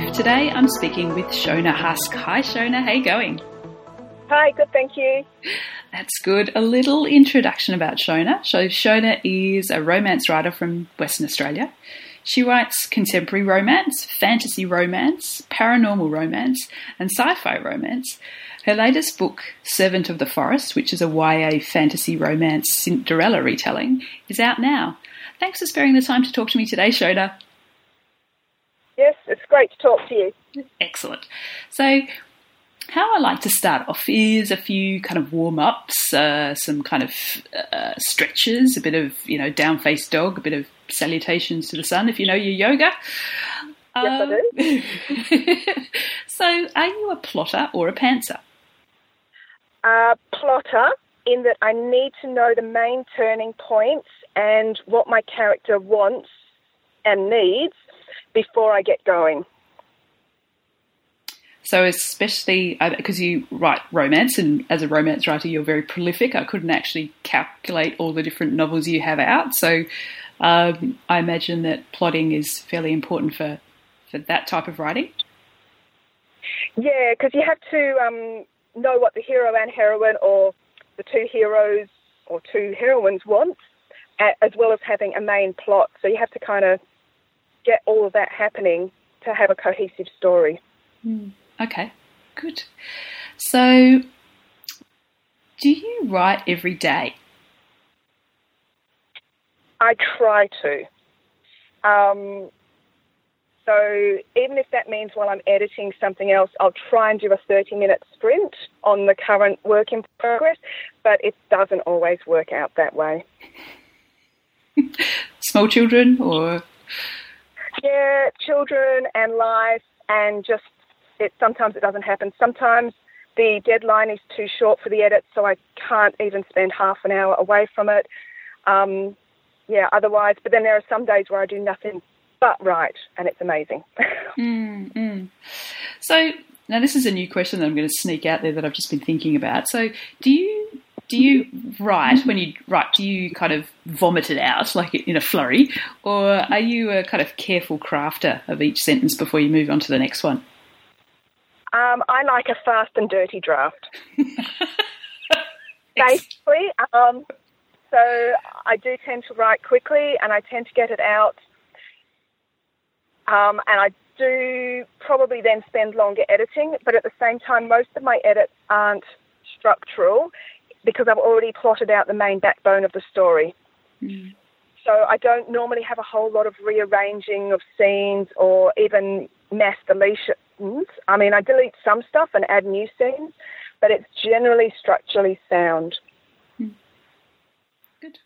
Roof. Today I'm speaking with Shona Husk. Hi Shona, how you going? Hi, good, thank you. That's good. A little introduction about Shona. So Shona is a romance writer from Western Australia. She writes contemporary romance, fantasy romance, paranormal romance, and sci-fi romance. Her latest book, Servant of the Forest, which is a YA fantasy romance Cinderella retelling, is out now. Thanks for sparing the time to talk to me today, Shona. Yes, it's great to talk to you. Excellent. So, how I like to start off is a few kind of warm ups, uh, some kind of uh, stretches, a bit of you know down face dog, a bit of salutations to the sun if you know your yoga. Yes, I do. Um, so, are you a plotter or a pantser? Uh, plotter, in that I need to know the main turning points and what my character wants and needs before I get going. So, especially because you write romance, and as a romance writer, you're very prolific. I couldn't actually calculate all the different novels you have out. So, um, I imagine that plotting is fairly important for, for that type of writing. Yeah, because you have to um, know what the hero and heroine, or the two heroes or two heroines want, as well as having a main plot. So you have to kind of get all of that happening to have a cohesive story. Okay, good. So, do you write every day? I try to. Um, so even if that means while I'm editing something else, I'll try and do a 30 minute sprint on the current work in progress, but it doesn't always work out that way. Small children or Yeah, children and life, and just it. Sometimes it doesn't happen. Sometimes the deadline is too short for the edit, so I can't even spend half an hour away from it. Um, yeah, otherwise, but then there are some days where I do nothing but write, and it's amazing. Mm. So now this is a new question that I'm going to sneak out there that I've just been thinking about. So do you do you write when you write? Do you kind of vomit it out like in a flurry, or are you a kind of careful crafter of each sentence before you move on to the next one? um, I like a fast and dirty draft. basically. Um, so I do tend to write quickly, and I tend to get it out. Um, and I do probably then spend longer editing, but at the same time, most of my edits aren't structural because I've already plotted out the main backbone of the story. Mm. So I don't normally have a whole lot of rearranging of scenes or even mass deletions. I mean, I delete some stuff and add new scenes, but it's generally structurally sound. Good.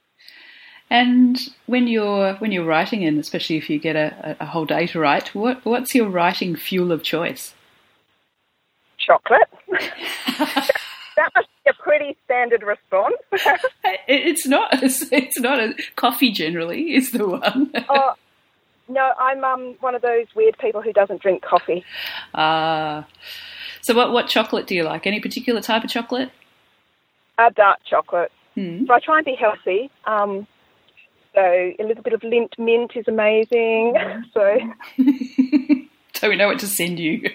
And when you're when you're writing, and especially if you get a, a whole day to write, what what's your writing fuel of choice? Chocolate. that must pretty standard response. It's not. It's not a coffee. Generally, is the one. oh, no, I'm um, one of those weird people who doesn't drink coffee. Ah. so, what what chocolate do you like? Any particular type of chocolate? Uh, dark chocolate. Hmm. So I try and be healthy. Um, so a little bit of Lindt mint is amazing. So so we know what to send you.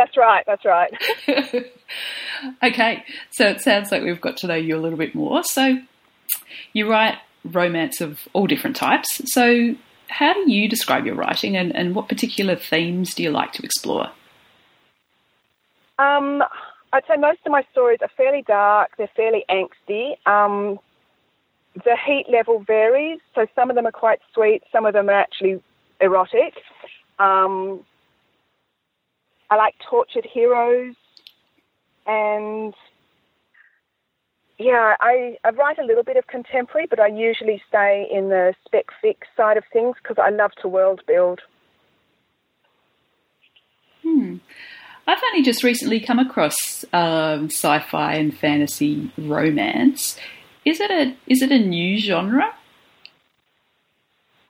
That's right. That's right. okay, so it sounds like we've got to know you a little bit more. So, you write romance of all different types. So, how do you describe your writing, and, and what particular themes do you like to explore? Um, I'd say most of my stories are fairly dark. They're fairly angsty. Um, the heat level varies. So some of them are quite sweet. Some of them are actually erotic. Um, I like tortured heroes, and yeah, I, I write a little bit of contemporary, but I usually stay in the spec fic side of things because I love to world build. Hmm. I've only just recently come across um, sci-fi and fantasy romance. Is it a is it a new genre?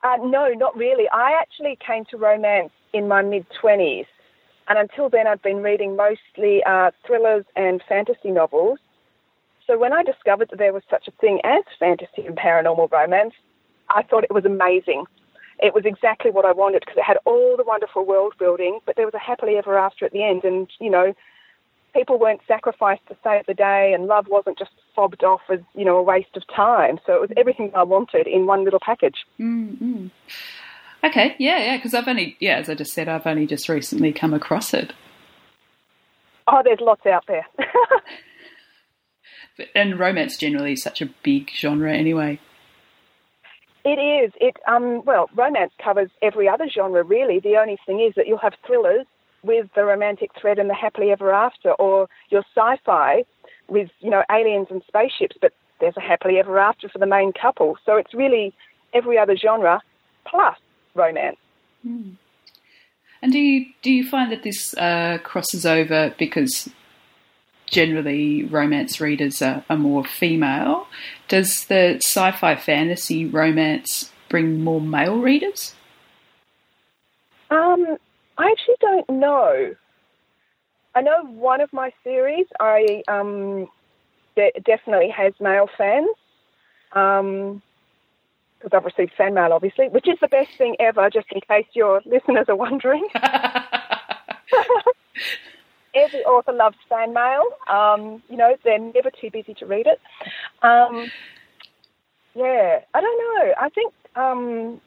Uh, no, not really. I actually came to romance in my mid twenties, and until then, I'd been reading mostly uh, thrillers and fantasy novels. So when I discovered that there was such a thing as fantasy and paranormal romance, I thought it was amazing. It was exactly what I wanted because it had all the wonderful world building, but there was a happily ever after at the end, and you know, people weren't sacrificed to save the day, and love wasn't just fobbed off as you know a waste of time. So it was everything I wanted in one little package. Mm-hmm. Okay, yeah, yeah, because I've only, yeah, as I just said, I've only just recently come across it. Oh, there's lots out there. and romance generally is such a big genre anyway. It is. It um well, romance covers every other genre really. The only thing is that you'll have thrillers with the romantic thread and the happily ever after, or your sci-fi with you know aliens and spaceships, but there's a happily ever after for the main couple. So it's really every other genre plus romance. Mm. And do you do you find that this uh, crosses over because generally romance readers are, are, more female? Does the sci-fi fantasy romance bring more male readers? Um, I actually don't know. I know one of my series, I um, de- definitely has male fans. Um, because I've received fan mail, obviously, which is the best thing ever, just in case your listeners are wondering. Every author loves fan mail. Um, you know, they're never too busy to read it. Um, yeah, I don't know. I think um,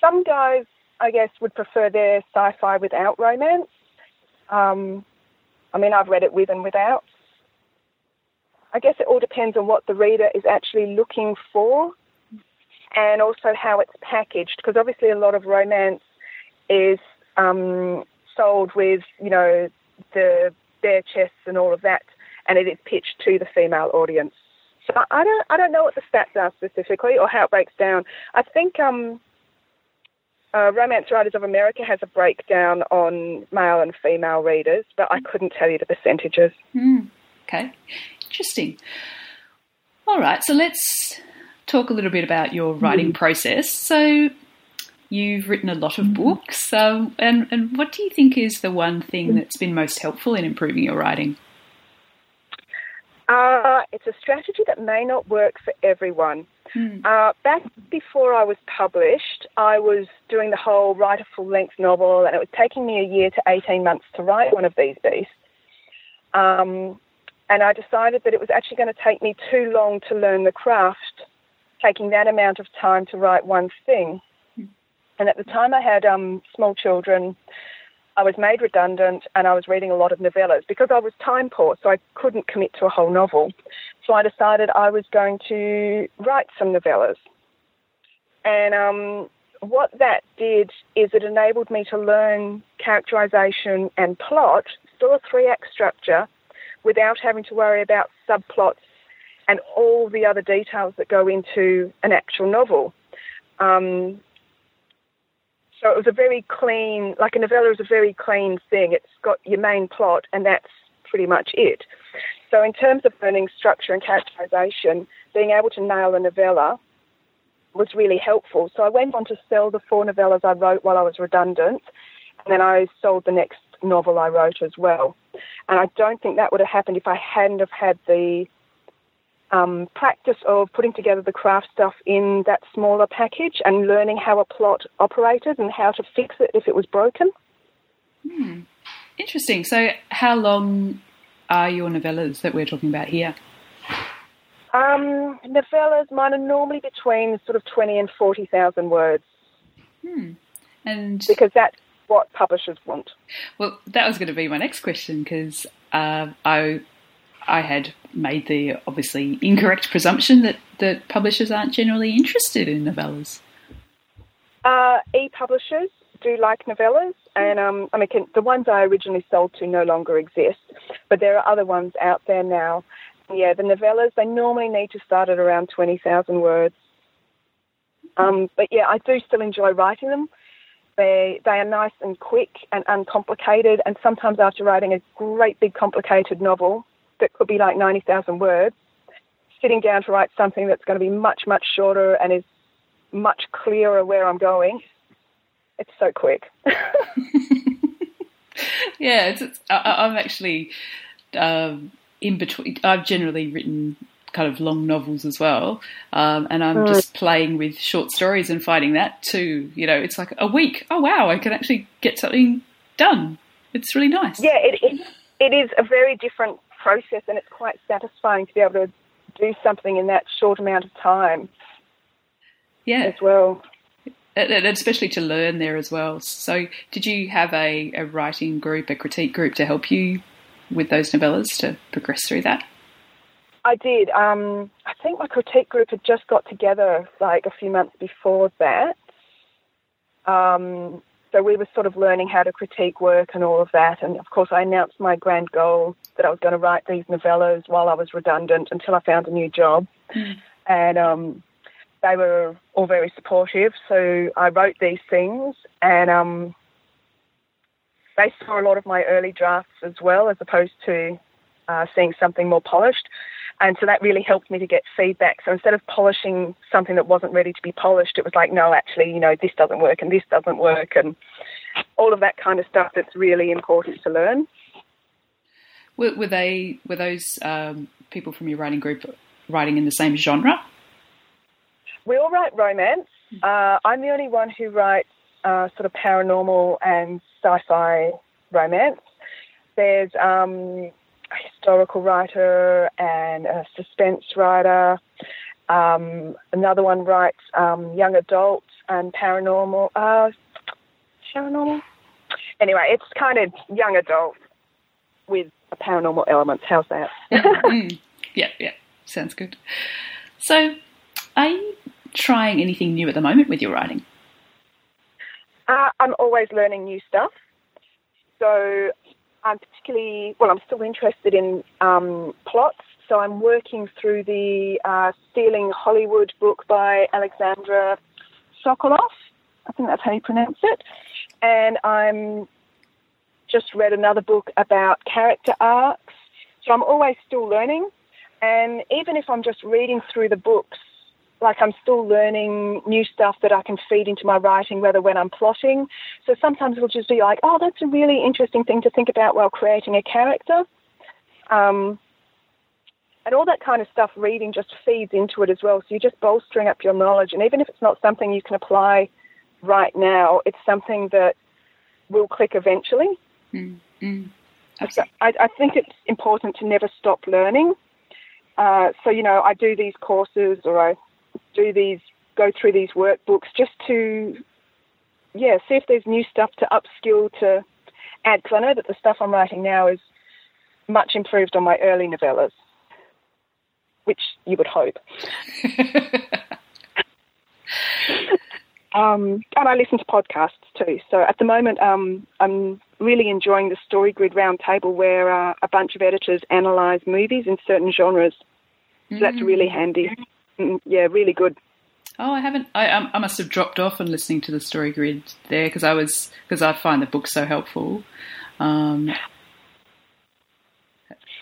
some guys, I guess, would prefer their sci-fi without romance. Um, I mean, I've read it with and without. I guess it all depends on what the reader is actually looking for and also how it's packaged, because obviously a lot of romance is um, sold with, you know, the bare chests and all of that, and it is pitched to the female audience. So I don't, I don't know what the stats are specifically or how it breaks down. I think um, uh, Romance Writers of America has a breakdown on male and female readers, but I couldn't tell you the percentages. Mm, okay, interesting. All right, so let's talk a little bit about your writing mm. process. So, you've written a lot of mm. books, um, and, and what do you think is the one thing that's been most helpful in improving your writing? Uh, it's a strategy that may not work for everyone. Hmm. Uh, back before I was published, I was doing the whole write a full length novel, and it was taking me a year to 18 months to write one of these beasts. Um, and I decided that it was actually going to take me too long to learn the craft taking that amount of time to write one thing. And at the time, I had um, small children. I was made redundant and I was reading a lot of novellas because I was time poor, so I couldn't commit to a whole novel. So I decided I was going to write some novellas. And um, what that did is it enabled me to learn characterization and plot, still a three act structure, without having to worry about subplots and all the other details that go into an actual novel. Um, so it was a very clean, like a novella is a very clean thing. It's got your main plot, and that's pretty much it. So in terms of learning structure and characterization, being able to nail a novella was really helpful. So I went on to sell the four novellas I wrote while I was redundant, and then I sold the next novel I wrote as well. And I don't think that would have happened if I hadn't have had the um, practice of putting together the craft stuff in that smaller package and learning how a plot operated and how to fix it if it was broken. Hmm. Interesting. So, how long are your novellas that we're talking about here? Um, novellas, mine are normally between sort of 20 and 40,000 words. Hmm. And because that's what publishers want. Well, that was going to be my next question because uh, I I had made the obviously incorrect presumption that, that publishers aren't generally interested in novellas. Uh, e-publishers do like novellas, and um, I mean can, the ones I originally sold to no longer exist, but there are other ones out there now. Yeah, the novellas they normally need to start at around twenty thousand words. Um, but yeah, I do still enjoy writing them. They they are nice and quick and uncomplicated. And sometimes after writing a great big complicated novel that could be like ninety thousand words, sitting down to write something that's going to be much much shorter and is much clearer where I'm going, it's so quick. yeah, it's, it's, I, am actually um, in between. I've generally written kind of long novels as well, um, and I'm mm. just playing with short stories and finding that too. You know, it's like a week. Oh wow, I can actually get something done. It's really nice. Yeah, it, it, it is a very different process, and it's quite satisfying to be able to do something in that short amount of time. Yeah, as well and especially to learn there as well. So, did you have a, a writing group, a critique group to help you with those novellas to progress through that? I did. Um, I think my critique group had just got together like a few months before that. Um, so we were sort of learning how to critique work and all of that. And of course, I announced my grand goal that I was going to write these novellas while I was redundant until I found a new job. Mm. And um, they were all very supportive. So I wrote these things, and um, they saw a lot of my early drafts as well, as opposed to uh, seeing something more polished. And so that really helped me to get feedback. So instead of polishing something that wasn't ready to be polished, it was like, no, actually, you know, this doesn't work and this doesn't work, and all of that kind of stuff that's really important to learn. Were, were they were those um, people from your writing group writing in the same genre? we all write romance. Uh, I'm the only one who writes uh, sort of paranormal and sci-fi romance. There's um, a historical writer and a suspense writer. Um, another one writes um, young adult and paranormal. Uh, paranormal. Anyway, it's kind of young adult with a paranormal element. How's that? mm, yeah, yeah, sounds good. So, are you trying anything new at the moment with your writing? Uh, I'm always learning new stuff. So I'm particularly, well, I'm still interested in um, plots. So I'm working through the uh, Stealing Hollywood book by Alexandra Sokoloff. I think that's how you pronounce it. And I'm just read another book about character arcs. So I'm always still learning. And even if I'm just reading through the books, like I'm still learning new stuff that I can feed into my writing, whether when I'm plotting. So sometimes it'll just be like, oh, that's a really interesting thing to think about while creating a character. Um, and all that kind of stuff, reading just feeds into it as well. So you're just bolstering up your knowledge. And even if it's not something you can apply right now, it's something that will click eventually. Mm-hmm. Okay. I, I think it's important to never stop learning. Uh, so, you know, I do these courses or I do these, go through these workbooks just to, yeah, see if there's new stuff to upskill to add. Because I know that the stuff I'm writing now is much improved on my early novellas, which you would hope. um, and I listen to podcasts too. So at the moment, um, I'm really enjoying the Story Grid Roundtable, where uh, a bunch of editors analyse movies in certain genres. So mm. that's really handy. Mm, yeah, really good. Oh, I haven't. I I must have dropped off on listening to the story grid there because I was because I find the book so helpful. Um,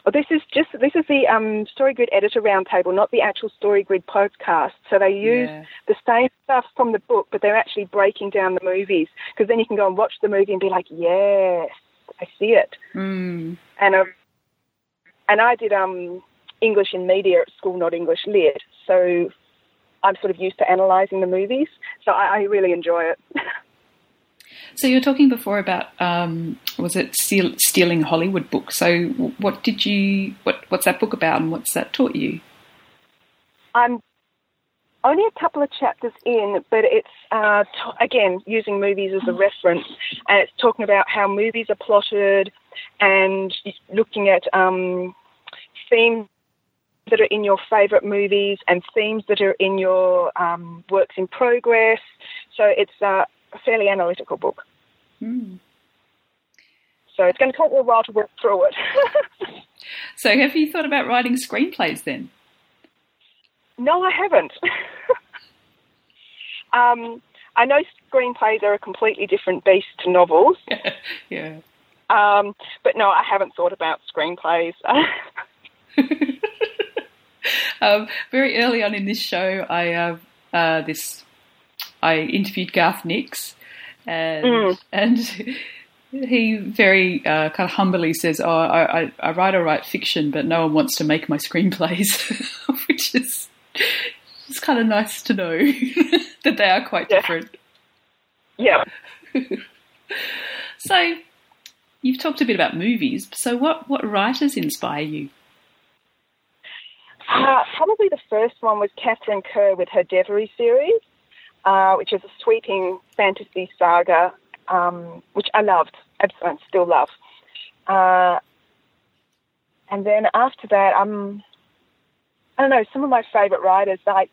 well, this is just this is the um, Story Grid Editor Roundtable, not the actual Story Grid podcast. So they use yeah. the same stuff from the book, but they're actually breaking down the movies because then you can go and watch the movie and be like, yes, I see it. Mm. And um, and I did um English in media at school, not English lit. So I'm sort of used to analysing the movies. So I, I really enjoy it. So you were talking before about um, was it Steal, stealing Hollywood book? So what did you what what's that book about and what's that taught you? I'm only a couple of chapters in, but it's uh, t- again using movies as a reference, and it's talking about how movies are plotted and looking at um, themes that are in your favourite movies and themes that are in your um, works in progress. So it's a fairly analytical book. Mm. So it's going to take me a while to work through it. so have you thought about writing screenplays then? No, I haven't. um, I know screenplays are a completely different beast to novels. yeah. Um, but no, I haven't thought about screenplays. Um, very early on in this show, I uh, uh, this I interviewed Garth Nix, and mm. and he very uh, kind of humbly says, "Oh, I, I, I, write or write fiction, but no one wants to make my screenplays," which is it's kind of nice to know that they are quite yeah. different. Yeah. so, you've talked a bit about movies. So, what what writers inspire you? Uh, probably the first one was Katharine Kerr with her Deverry series, uh, which is a sweeping fantasy saga, um, which I loved, absolutely still love. Uh, and then after that, um, I don't know, some of my favourite writers, like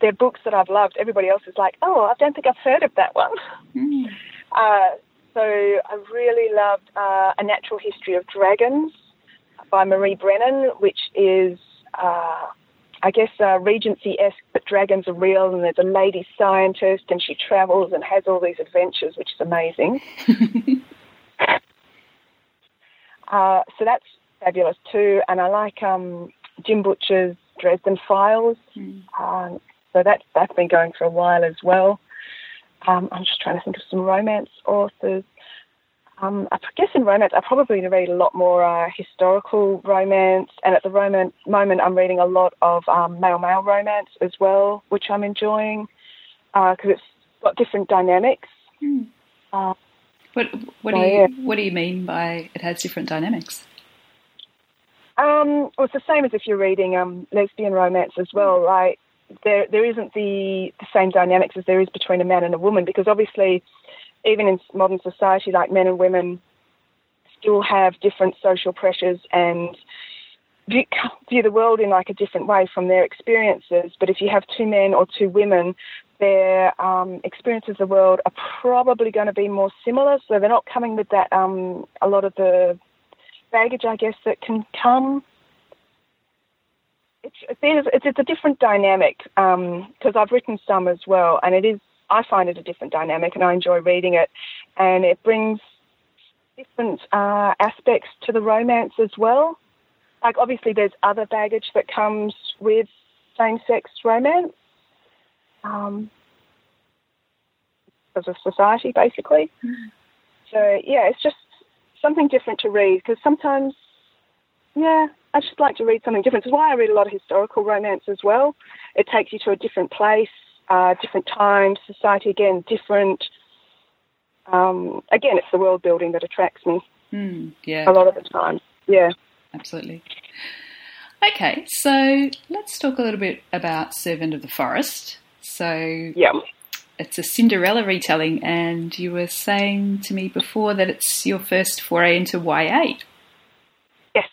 they're books that I've loved. Everybody else is like, oh, I don't think I've heard of that one. Mm. Uh, so I really loved uh, A Natural History of Dragons by Marie Brennan, which is, uh, I guess, uh, Regency-esque, but dragons are real, and there's a lady scientist, and she travels and has all these adventures, which is amazing. Uh, so that's fabulous too, and I like um, Jim Butcher's Dresden Files. Mm. Um, so that's that's been going for a while as well. Um, I'm just trying to think of some romance authors. Um, I guess in romance, I probably read a lot more uh, historical romance, and at the moment, moment I'm reading a lot of um, male male romance as well, which I'm enjoying because uh, it's got different dynamics. Mm. Uh, what what so, do you yeah. what do you mean by it has different dynamics? Um, well, it's the same as if you're reading um, lesbian romance as well. Like there there isn't the, the same dynamics as there is between a man and a woman because obviously even in modern society like men and women still have different social pressures and view, view the world in like a different way from their experiences. But if you have two men or two women their um, experiences of the world are probably going to be more similar. So they're not coming with that um, a lot of the baggage I guess that can come. It's it's, it's a different dynamic because um, I've written some as well, and it is I find it a different dynamic, and I enjoy reading it, and it brings different uh, aspects to the romance as well. Like obviously, there's other baggage that comes with same-sex romance, um, a society, basically. Mm. So yeah, it's just something different to read because sometimes, yeah, I just like to read something different. It's why I read a lot of historical romance as well. It takes you to a different place, uh, different times, society again, different. Um, again, it's the world building that attracts me. Mm, yeah. A lot of the time. Yeah. Absolutely. Okay, so let's talk a little bit about Servant of the Forest. So, yeah. It's a Cinderella retelling, and you were saying to me before that it's your first foray into YA. Yes.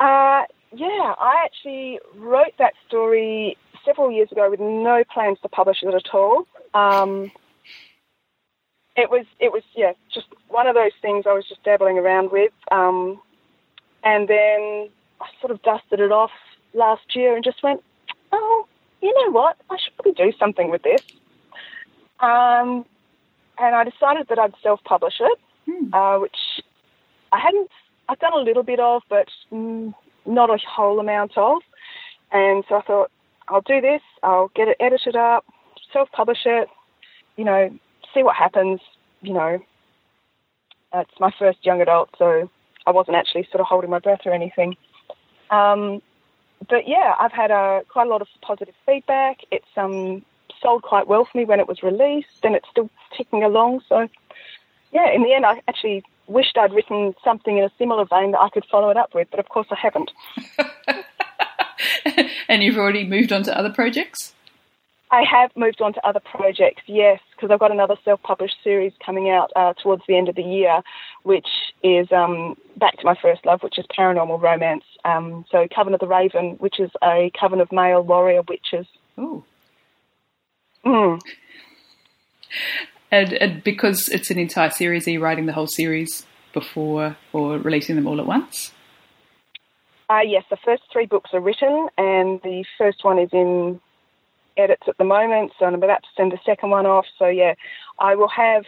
Uh, yeah, I actually wrote that story several years ago with no plans to publish it at all. Um, it was, it was, yeah, just one of those things I was just dabbling around with, um, and then I sort of dusted it off last year and just went, oh, you know what? I should probably do something with this. Um, and I decided that I'd self-publish it, hmm. uh, which I hadn't I've done a little bit of, but mm, not a whole amount of. And so I thought, I'll do this. I'll get it edited up, self-publish it. You know, see what happens. You know, it's my first young adult, so I wasn't actually sort of holding my breath or anything. Um, but yeah, I've had uh, quite a lot of positive feedback. It's um, sold quite well for me when it was released, and it's still ticking along. So yeah, in the end, I actually wished I'd written something in a similar vein that I could follow it up with, but of course I haven't. and you've already moved on to other projects? I have moved on to other projects, yes, because I've got another self-published series coming out uh, towards the end of the year, which is um, back to my first love, which is paranormal romance. Um, so Coven of the Raven, which is a coven of male warrior witches. Ooh. Mm. And, and, because it's an entire series, are you writing the whole series before or releasing them all at once? Uh, yes, the first three books are written, and the first one is in edits at the moment, so I'm about to send the second one off. So yeah, I will have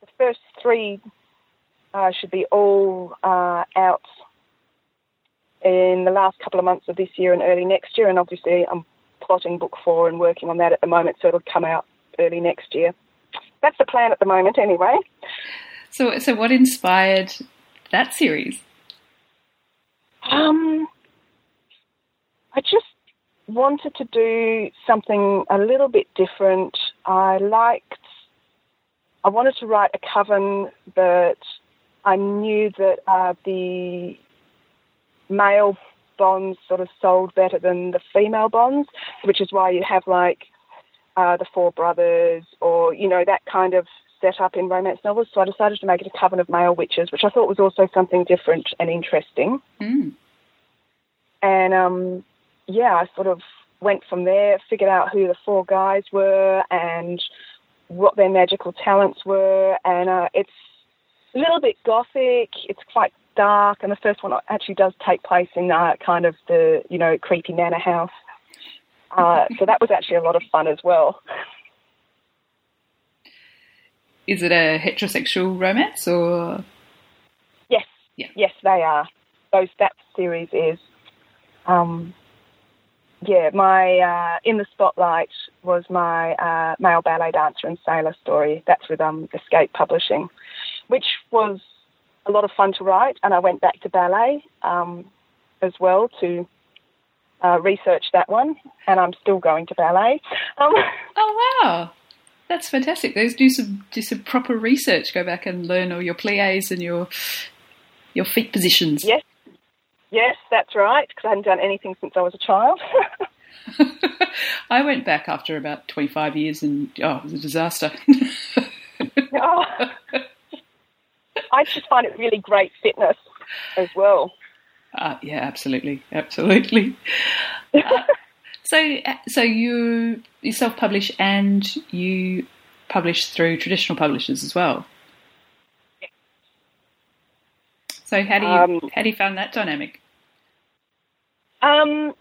the first three uh, should be all uh, out in the last couple of months of this year and early next year, and obviously I'm plotting book four and working on that at the moment, so it'll come out early next year. That's the plan at the moment, anyway. So, so what inspired that series? Um, I just wanted to do something a little bit different. I liked, I wanted to write a coven, but I knew that uh, the male bonds sort of sold better than the female bonds, which is why you have like uh, the Four Brothers or, you know, that kind of set up in romance novels. So I decided to make it a coven of male witches, which I thought was also something different and interesting. Mm. And um, yeah, I sort of went from there, figured out who the four guys were and what their magical talents were. And uh, it's a little bit gothic. It's quite dark, and the first one actually does take place in uh, kind of the you know creepy manor house. Uh, so that was actually a lot of fun as well. Is it a heterosexual romance or? Yes. Yeah. Yes, they are. Those that series is. Um, yeah, my uh, in the spotlight was my uh, male ballet dancer and sailor story. That's with um, Escape Publishing, which was a lot of fun to write. And I went back to ballet um, as well to uh, research that one, and I'm still going to ballet. Um, oh wow, that's fantastic! Those do some do some proper research. Go back and learn all your plies and your your feet positions. Yes, yes, that's right. Because I hadn't done anything since I was a child. I went back after about 25 years, and oh, it was a disaster. oh. I just find it really great fitness as well. Uh, yeah, absolutely, absolutely. uh, so, so you you self publish and you publish through traditional publishers as well. So, how do you um, how do you find that dynamic? Um,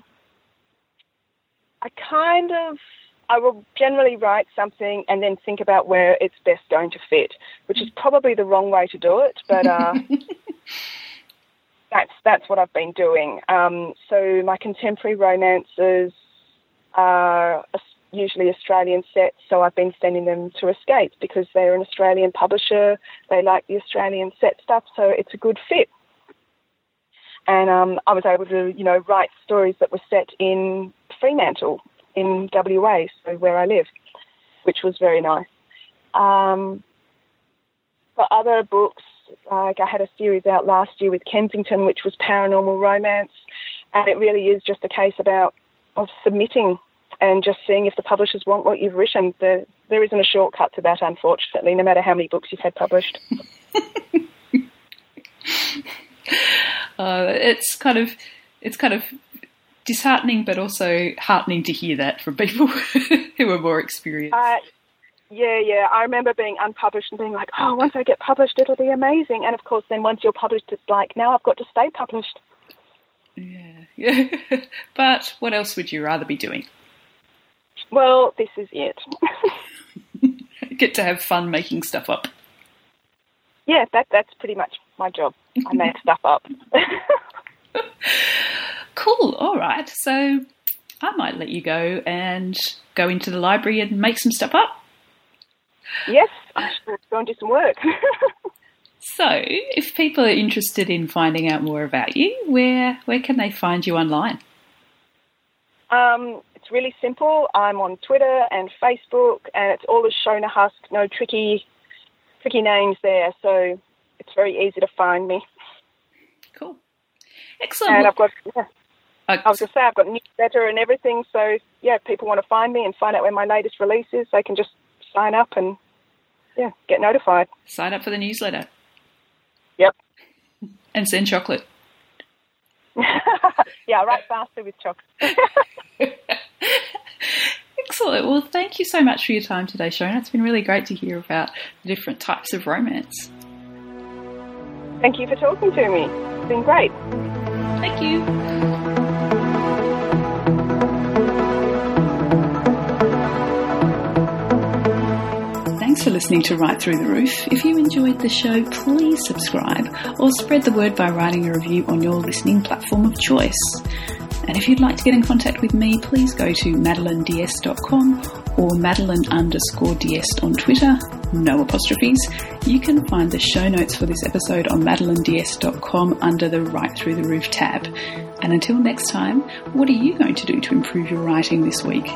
I kind of I will generally write something and then think about where it's best going to fit, which is probably the wrong way to do it, but uh, that's that's what I've been doing. Um, so my contemporary romances are usually Australian sets, so I've been sending them to Escape because they're an Australian publisher. They like the Australian set stuff, so it's a good fit. And um, I was able to, you know, write stories that were set in Fremantle in WA, so where I live, which was very nice. Um, for other books, like I had a series out last year with Kensington, which was paranormal romance, and it really is just a case about of submitting and just seeing if the publishers want what you've written. There, there isn't a shortcut to that, unfortunately, no matter how many books you've had published. uh, it's kind of, it's kind of disheartening, but also heartening to hear that from people who are more experienced. Uh, yeah, yeah. I remember being unpublished and being like, oh, once I get published, it'll be amazing. And of course, then once you're published, it's like, now I've got to stay published. Yeah, yeah. but what else would you rather be doing? Well, this is it. Get to have fun making stuff up. Yeah, that that's pretty much my job. I make stuff up. Cool. All right. So I might let you go and go into the library and make some stuff up. Yes, I should go and do some work. So, if people are interested in finding out more about you, where where can they find you online? Um, it's really simple. I'm on Twitter and Facebook, and it's all as Shona Husk. No tricky, tricky names there, so it's very easy to find me. Cool, excellent. And I've got yeah, I was going to say I've got newsletter and everything, so yeah, if people want to find me and find out when my latest release is, they can just sign up and yeah, get notified. Sign up for the newsletter. Yep. And send chocolate. yeah, write faster with chocolate. Excellent. Well, thank you so much for your time today, Shona. It's been really great to hear about the different types of romance. Thank you for talking to me. It's been great. Thank you. Thanks for listening to Write Through the Roof. If you enjoyed the show, please subscribe or spread the word by writing a review on your listening platform of choice. And if you'd like to get in contact with me, please go to madelineds.com or madeline underscore ds on Twitter, no apostrophes. You can find the show notes for this episode on madelineds.com under the Write Through the Roof tab. And until next time, what are you going to do to improve your writing this week?